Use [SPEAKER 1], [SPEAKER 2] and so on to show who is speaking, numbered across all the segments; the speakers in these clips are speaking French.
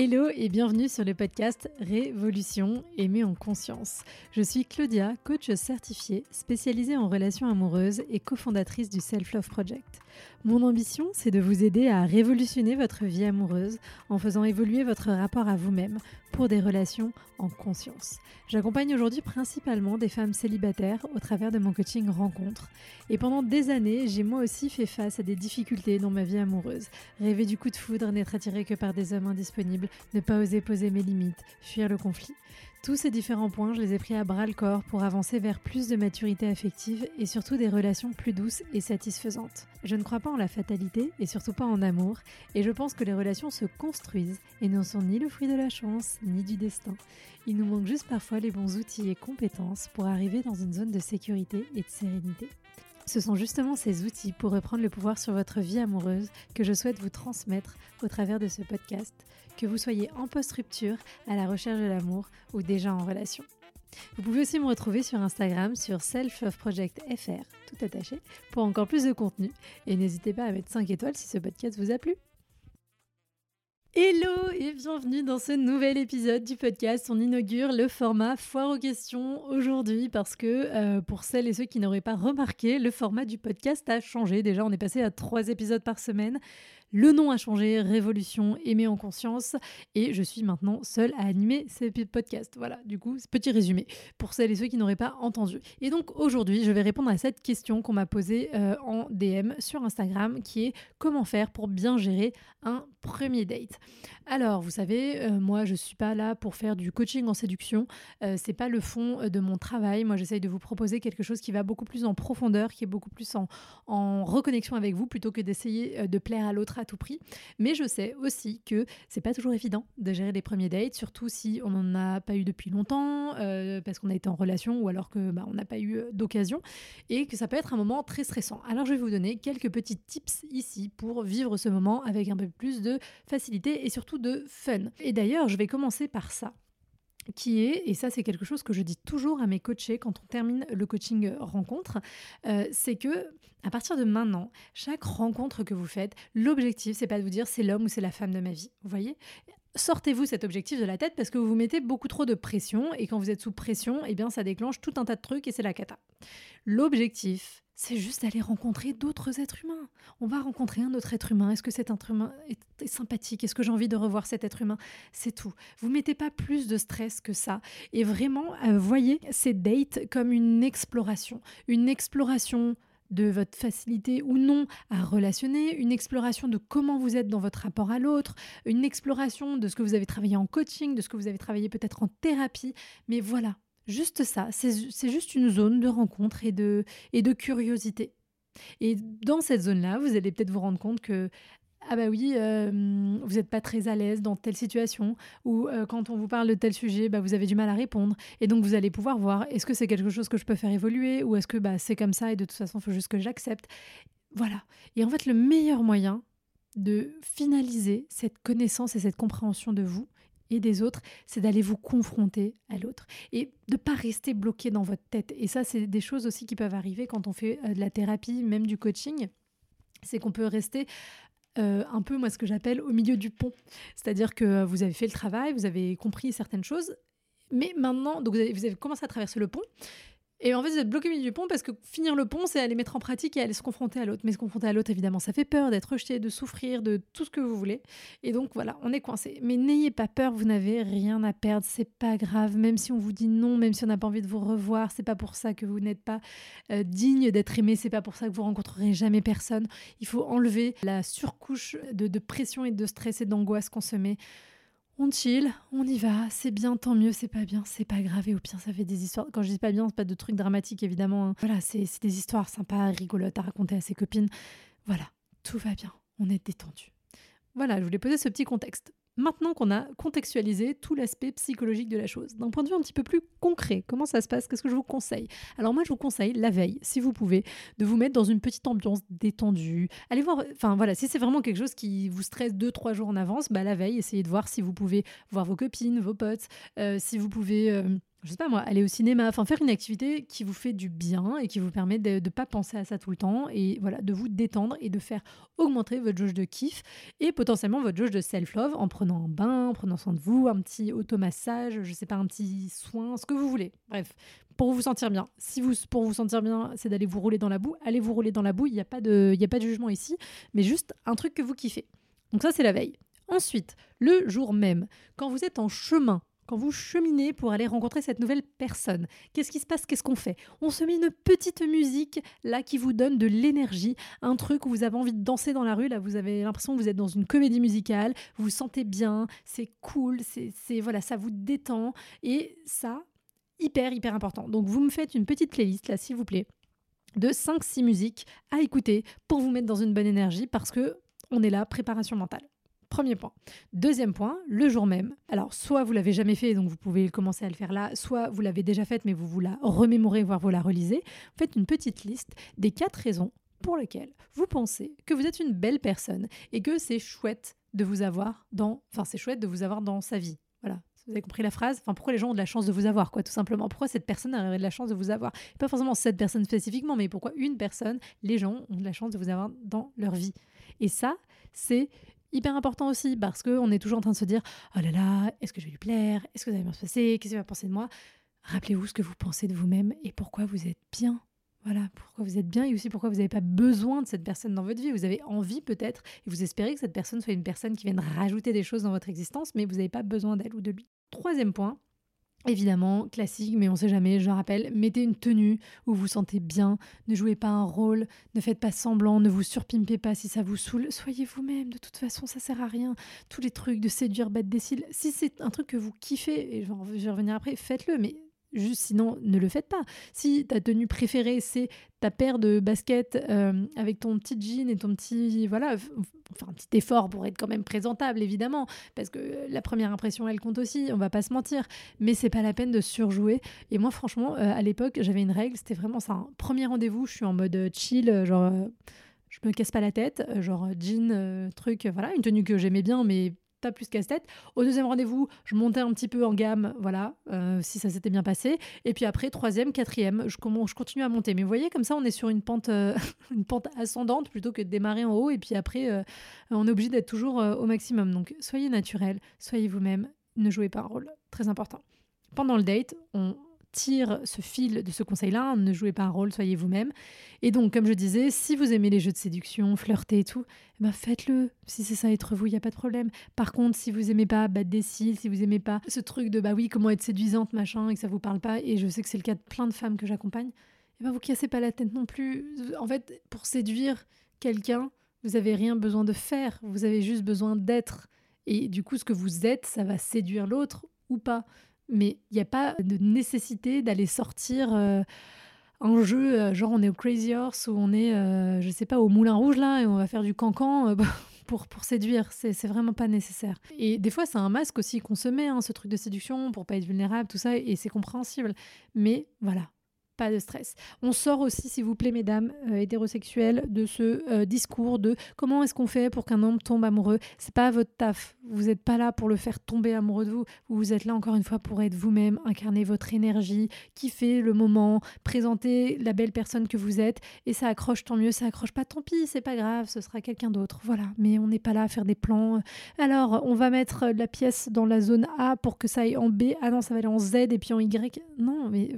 [SPEAKER 1] Hello et bienvenue sur le podcast Révolution Aimer en conscience. Je suis Claudia, coach certifiée, spécialisée en relations amoureuses et cofondatrice du Self Love Project. Mon ambition, c'est de vous aider à révolutionner votre vie amoureuse en faisant évoluer votre rapport à vous-même pour des relations en conscience. J'accompagne aujourd'hui principalement des femmes célibataires au travers de mon coaching rencontre. Et pendant des années, j'ai moi aussi fait face à des difficultés dans ma vie amoureuse. Rêver du coup de foudre, n'être attiré que par des hommes indisponibles, ne pas oser poser mes limites, fuir le conflit. Tous ces différents points, je les ai pris à bras le corps pour avancer vers plus de maturité affective et surtout des relations plus douces et satisfaisantes. Je ne crois pas en la fatalité et surtout pas en amour, et je pense que les relations se construisent et ne sont ni le fruit de la chance ni du destin. Il nous manque juste parfois les bons outils et compétences pour arriver dans une zone de sécurité et de sérénité. Ce sont justement ces outils pour reprendre le pouvoir sur votre vie amoureuse que je souhaite vous transmettre au travers de ce podcast que vous soyez en post-rupture, à la recherche de l'amour ou déjà en relation. Vous pouvez aussi me retrouver sur Instagram sur selfofprojectfr, tout attaché, pour encore plus de contenu. Et n'hésitez pas à mettre 5 étoiles si ce podcast vous a plu. Hello et bienvenue dans ce nouvel épisode du podcast. On inaugure le format foire aux questions aujourd'hui parce que euh, pour celles et ceux qui n'auraient pas remarqué, le format du podcast a changé. Déjà, on est passé à trois épisodes par semaine. Le nom a changé, Révolution, Aimer en conscience, et je suis maintenant seule à animer ces podcasts. Voilà, du coup, petit résumé pour celles et ceux qui n'auraient pas entendu. Et donc aujourd'hui, je vais répondre à cette question qu'on m'a posée euh, en DM sur Instagram, qui est comment faire pour bien gérer un premier date? Alors, vous savez, euh, moi, je suis pas là pour faire du coaching en séduction. Euh, c'est pas le fond de mon travail. Moi, j'essaye de vous proposer quelque chose qui va beaucoup plus en profondeur, qui est beaucoup plus en reconnexion avec vous, plutôt que d'essayer de plaire à l'autre à tout prix. Mais je sais aussi que c'est pas toujours évident de gérer les premiers dates, surtout si on n'en a pas eu depuis longtemps, euh, parce qu'on a été en relation ou alors que bah, on n'a pas eu euh, d'occasion, et que ça peut être un moment très stressant. Alors je vais vous donner quelques petits tips ici pour vivre ce moment avec un peu plus de facilité et surtout de fun. Et d'ailleurs, je vais commencer par ça qui est, et ça c'est quelque chose que je dis toujours à mes coachés quand on termine le coaching rencontre, euh, c'est que à partir de maintenant, chaque rencontre que vous faites, l'objectif c'est pas de vous dire c'est l'homme ou c'est la femme de ma vie. Vous voyez? Sortez-vous cet objectif de la tête parce que vous vous mettez beaucoup trop de pression et quand vous êtes sous pression, eh bien ça déclenche tout un tas de trucs et c'est la cata. L'objectif, c'est juste d'aller rencontrer d'autres êtres humains. On va rencontrer un autre être humain. Est-ce que cet être humain est, sympathique? Est-ce que j'ai envie de revoir cet être humain? C'est tout. Vous mettez pas plus de stress que ça. Et vraiment, euh, voyez ces dates comme une exploration. Une exploration de votre facilité ou non à relationner, une exploration de comment vous êtes dans votre rapport à l'autre, une exploration de ce que vous avez travaillé en coaching, de ce que vous avez travaillé peut-être en thérapie. Mais voilà, Juste ça, c'est juste une zone de rencontre et de, et de curiosité. Et dans cette zone-là, vous allez peut-être vous rendre compte que ah bah oui, euh, vous n'êtes pas très à l'aise dans telle situation, ou euh, quand on vous parle de tel sujet, bah, vous avez du mal à répondre. Et donc vous allez pouvoir voir, est-ce que c'est quelque chose que je peux faire évoluer, ou est-ce que bah, c'est comme ça et de toute façon, il faut juste que j'accepte. Voilà. Et en fait, le meilleur moyen de finaliser cette connaissance et cette compréhension de vous, et des autres, c'est d'aller vous confronter à l'autre et de pas rester bloqué dans votre tête. Et ça, c'est des choses aussi qui peuvent arriver quand on fait euh, de la thérapie, même du coaching. C'est qu'on peut rester euh, un peu, moi, ce que j'appelle au milieu du pont. C'est-à-dire que euh, vous avez fait le travail, vous avez compris certaines choses, mais maintenant, donc vous avez, vous avez commencé à traverser le pont, et en fait, vous êtes bloqué au milieu du pont parce que finir le pont, c'est aller mettre en pratique et aller se confronter à l'autre. Mais se confronter à l'autre, évidemment, ça fait peur d'être rejeté, de souffrir, de tout ce que vous voulez. Et donc voilà, on est coincé. Mais n'ayez pas peur, vous n'avez rien à perdre, c'est pas grave. Même si on vous dit non, même si on n'a pas envie de vous revoir, c'est pas pour ça que vous n'êtes pas euh, digne d'être aimé, c'est pas pour ça que vous rencontrerez jamais personne. Il faut enlever la surcouche de, de pression et de stress et d'angoisse qu'on se met on chill, on y va, c'est bien, tant mieux, c'est pas bien, c'est pas grave, et au pire, ça fait des histoires. Quand je dis pas bien, c'est pas de trucs dramatiques, évidemment. Hein. Voilà, c'est des histoires sympas, rigolotes à raconter à ses copines. Voilà, tout va bien, on est détendu. Voilà, je voulais poser ce petit contexte. Maintenant qu'on a contextualisé tout l'aspect psychologique de la chose, d'un point de vue un petit peu plus concret, comment ça se passe Qu'est-ce que je vous conseille? Alors moi, je vous conseille la veille, si vous pouvez, de vous mettre dans une petite ambiance détendue. Allez voir, enfin voilà, si c'est vraiment quelque chose qui vous stresse deux, trois jours en avance, bah la veille, essayez de voir si vous pouvez voir vos copines, vos potes, euh, si vous pouvez... Euh, je sais pas moi, aller au cinéma, faire une activité qui vous fait du bien et qui vous permet de ne pas penser à ça tout le temps et voilà, de vous détendre et de faire augmenter votre jauge de kiff et potentiellement votre jauge de self-love en prenant un bain, en prenant soin de vous, un petit automassage, je sais pas, un petit soin, ce que vous voulez. Bref, pour vous sentir bien. Si vous, pour vous sentir bien, c'est d'aller vous rouler dans la boue, allez vous rouler dans la boue, il n'y a, a pas de jugement ici, mais juste un truc que vous kiffez. Donc ça, c'est la veille. Ensuite, le jour même, quand vous êtes en chemin quand vous cheminez pour aller rencontrer cette nouvelle personne, qu'est-ce qui se passe? Qu'est-ce qu'on fait? On se met une petite musique là qui vous donne de l'énergie, un truc où vous avez envie de danser dans la rue. Là, vous avez l'impression que vous êtes dans une comédie musicale, vous vous sentez bien, c'est cool, c'est voilà, ça vous détend. Et ça, hyper hyper important. Donc vous me faites une petite playlist là, s'il vous plaît, de 5-6 musiques à écouter pour vous mettre dans une bonne énergie parce que on est là, préparation mentale. Premier point. Deuxième point, le jour même. Alors, soit vous l'avez jamais fait, donc vous pouvez commencer à le faire là, soit vous l'avez déjà fait, mais vous vous la remémorez, voire vous la relisez. Faites une petite liste des quatre raisons pour lesquelles vous pensez que vous êtes une belle personne et que c'est chouette de vous avoir dans, enfin, c'est chouette de vous avoir dans sa vie. Voilà. Vous avez compris la phrase Enfin, pourquoi les gens ont de la chance de vous avoir, quoi, tout simplement? Pourquoi cette personne aurait de la chance de vous avoir? Pas forcément cette personne spécifiquement, mais pourquoi une personne, les gens ont de la chance de vous avoir dans leur vie? Et ça, c'est hyper important aussi parce qu'on est toujours en train de se dire oh là là, est-ce que je vais lui plaire? Est-ce que ça va bien se passer? Qu'est-ce qu'il va penser de moi? Rappelez-vous ce que vous pensez de vous-même et pourquoi vous êtes bien. Voilà, pourquoi vous êtes bien et aussi pourquoi vous n'avez pas besoin de cette personne dans votre vie. Vous avez envie peut-être et vous espérez que cette personne soit une personne qui vienne rajouter des choses dans votre existence, mais vous n'avez pas besoin d'elle ou de lui. Troisième point, Évidemment, classique, mais on sait jamais, je rappelle, mettez une tenue où vous vous sentez bien, ne jouez pas un rôle, ne faites pas semblant, ne vous surpimpez pas si ça vous saoule, soyez vous-même, de toute façon ça sert à rien. Tous les trucs de séduire, battre des cils, si c'est un truc que vous kiffez, et je vais revenir après, faites-le, mais Juste sinon, ne le faites pas. Si ta tenue préférée, c'est ta paire de baskets euh, avec ton petit jean et ton petit. Voilà, enfin un petit effort pour être quand même présentable, évidemment, parce que la première impression, elle compte aussi, on va pas se mentir. Mais c'est pas la peine de surjouer. Et moi, franchement, euh, à l'époque, j'avais une règle, c'était vraiment ça. Premier rendez-vous, je suis en mode euh, chill, genre. je me casse pas la tête, genre jean, truc, voilà, une tenue que j'aimais bien, mais pas plus casse-tête. Au deuxième rendez-vous, je montais un petit peu en gamme, voilà, euh, si ça s'était bien passé. Et puis après, troisième, quatrième, je, continue à monter. Mais vous voyez, comme ça, on est sur une pente, euh, ascendante plutôt que de démarrer en haut. Et puis après, euh, on est obligé d'être toujours au maximum. Donc, soyez naturel, soyez vous-même, ne jouez pas un rôle. Très important. Pendant le date, on, tire ce fil de ce conseil-là, ne jouez pas un rôle, soyez vous-même. Et donc, comme je disais, si vous aimez les jeux de séduction, flirter et tout, eh ben faites-le. Si c'est ça être vous, il n'y a pas de problème. Par contre, si vous aimez pas battre des cils, si vous aimez pas ce truc de bah oui, comment être séduisante, machin, et que ça vous parle pas, et je sais que c'est le cas de plein de femmes que j'accompagne, eh ben vous cassez pas la tête non plus. En fait, pour séduire quelqu'un, vous avez rien besoin de faire, vous avez juste besoin d'être. Et du coup, ce que vous êtes, ça va séduire l'autre ou pas mais il n'y a pas de nécessité d'aller sortir euh, un jeu, euh, genre on est au Crazy Horse ou on est, euh, je sais pas, au Moulin Rouge là et on va faire du cancan. Pour, pour séduire, c'est vraiment pas nécessaire. Et des fois, c'est un masque aussi qu'on se met, hein, ce truc de séduction, pour pas être vulnérable, tout ça, et c'est compréhensible. Mais voilà, pas de stress. On sort aussi, s'il vous plaît, mesdames euh, hétérosexuelles, de ce euh, discours de comment est-ce qu'on fait pour qu'un homme tombe amoureux? C'est pas votre taf. Vous n'êtes pas là pour le faire tomber amoureux de vous. Vous êtes là encore une fois pour être vous-même, incarner votre énergie, kiffer le moment, présenter la belle personne que vous êtes. Et ça accroche, tant mieux. Ça accroche pas, tant pis, c'est pas grave, ce sera quelqu'un d'autre. Voilà. Mais on n'est pas là à faire des plans. Alors, on va mettre la pièce dans la zone A pour que ça aille en B. Ah non, ça va aller en Z et puis en Y. Non, mais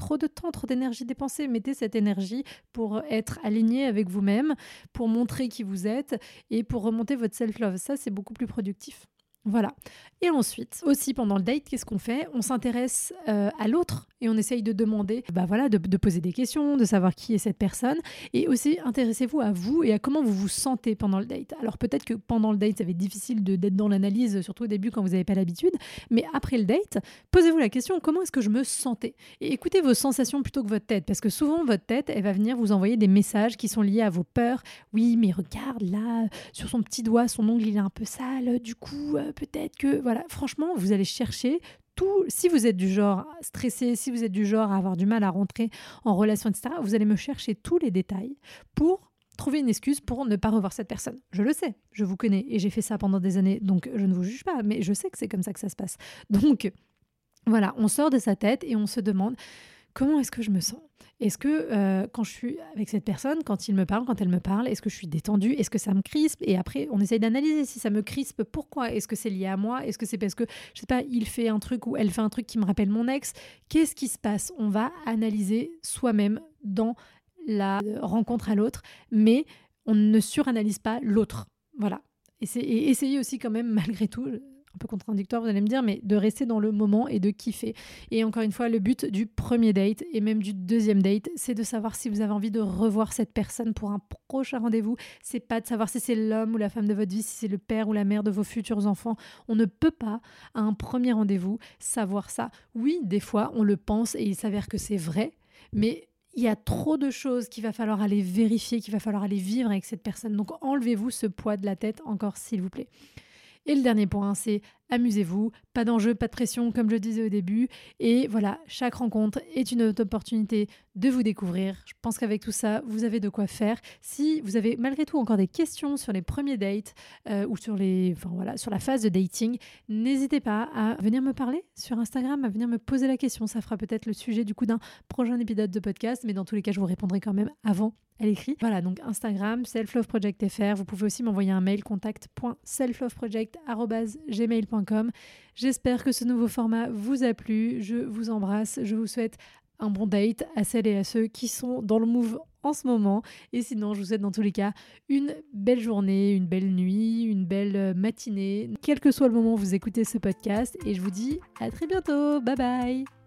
[SPEAKER 1] trop de temps, trop d'énergie dépensée. Mettez cette énergie pour être aligné avec vous-même, pour montrer qui vous êtes et pour remonter votre self-love. Ça, c'est beaucoup plus productif. Voilà. Et ensuite, aussi pendant le date, qu'est-ce qu'on fait? On s'intéresse euh, à l'autre et on essaye de demander, bah voilà, de, poser des questions, de savoir qui est cette personne. Et aussi, intéressez-vous à vous et à comment vous vous sentez pendant le date. Alors peut-être que pendant le date, ça va être difficile d'être dans l'analyse, surtout au début quand vous n'avez pas l'habitude. Mais après le date, posez-vous la question, comment est-ce que je me sentais? Et écoutez vos sensations plutôt que votre tête. Parce que souvent, votre tête, elle va venir vous envoyer des messages qui sont liés à vos peurs. Oui, mais regarde là, sur son petit doigt, son ongle, il est un peu sale. Du coup, euh, peut-être que, voilà, franchement, vous allez chercher Si vous êtes du genre stressé, si vous êtes du genre à avoir du mal à rentrer en relation, etc., vous allez me chercher tous les détails pour trouver une excuse pour ne pas revoir cette personne. Je le sais, je vous connais et j'ai fait ça pendant des années, donc je ne vous juge pas, mais je sais que c'est comme ça que ça se passe. Donc, Voilà, on sort de sa tête et on se demande comment est-ce que je me sens? Est-ce que euh, quand je suis avec cette personne, quand il me parle, quand elle me parle, est-ce que je suis détendue? Est-ce que ça me crispe? Et après, on essaye d'analyser si ça me crispe, pourquoi? Est-ce que c'est lié à moi? Est-ce que c'est parce que, je sais pas, il fait un truc ou elle fait un truc qui me rappelle mon ex? Qu'est-ce qui se passe? On va analyser soi-même dans la rencontre à l'autre, mais on ne suranalyse pas l'autre. Voilà. Et, essayer aussi quand même, malgré tout, un peu contradictoire, vous allez me dire, mais de rester dans le moment et de kiffer. Et encore une fois, le but du premier date et même du deuxième date, c'est de savoir si vous avez envie de revoir cette personne pour un prochain rendez-vous. C'est pas de savoir si c'est l'homme ou la femme de votre vie, si c'est le père ou la mère de vos futurs enfants. On ne peut pas, à un premier rendez-vous, savoir ça. Oui, des fois, on le pense et il s'avère que c'est vrai, mais il y a trop de choses qu'il va falloir aller vérifier, qu'il va falloir aller vivre avec cette personne. Donc enlevez-vous ce poids de la tête encore, s'il vous plaît. Et le dernier point, c'est amusez-vous, pas d'enjeu, pas de pression, comme je disais au début. Et voilà, chaque rencontre est une opportunité de vous découvrir. Je pense qu'avec tout ça, vous avez de quoi faire. Si vous avez malgré tout encore des questions sur les premiers dates euh, ou sur, les, enfin, voilà, sur la phase de dating, n'hésitez pas à venir me parler sur Instagram, à venir me poser la question. Ça fera peut-être le sujet du coup d'un prochain épisode de podcast, mais dans tous les cas, je vous répondrai quand même avant elle écrit. Voilà, donc Instagram, selfloveprojectfr. Vous pouvez aussi m'envoyer un mail contact.selfloveproject.gmail.com. J'espère que ce nouveau format vous a plu. Je vous embrasse. Je vous souhaite un bon date à celles et à ceux qui sont dans le move en ce moment. Et sinon, je vous souhaite dans tous les cas une belle journée, une belle nuit, une belle matinée, quel que soit le moment où vous écoutez ce podcast. Et je vous dis à très bientôt. Bye bye